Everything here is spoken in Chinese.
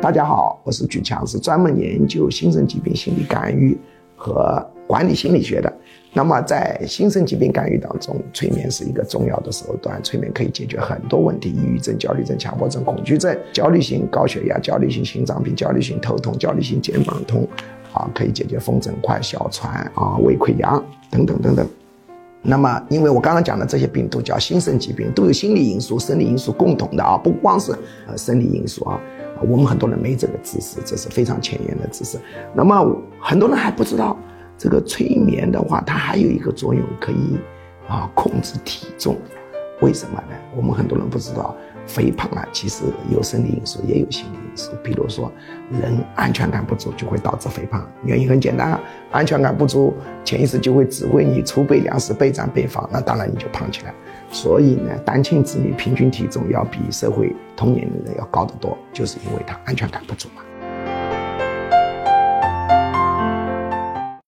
大家好，我是举强，是专门研究新生疾病心理干预和管理心理学的。那么在新生疾病干预当中，催眠是一个重要的手段。催眠可以解决很多问题：抑郁症、焦虑症、强迫症、恐惧症、焦虑型高血压、焦虑性心脏病、焦虑性头痛、焦虑性肩膀痛，啊，可以解决风疹、块、哮喘啊、胃溃疡等等等等。那么，因为我刚刚讲的这些病都叫心身疾病，都有心理因素、生理因素共同的啊，不光是呃生理因素啊。我们很多人没这个知识，这是非常前沿的知识。那么很多人还不知道。这个催眠的话，它还有一个作用，可以啊控制体重。为什么呢？我们很多人不知道，肥胖啊，其实有生理因素，也有心理因素。比如说，人安全感不足就会导致肥胖，原因很简单啊，安全感不足，潜意识就会指挥你储备粮食、备战备防，那当然你就胖起来。所以呢，单亲子女平均体重要比社会同年龄人要高得多，就是因为他安全感不足嘛。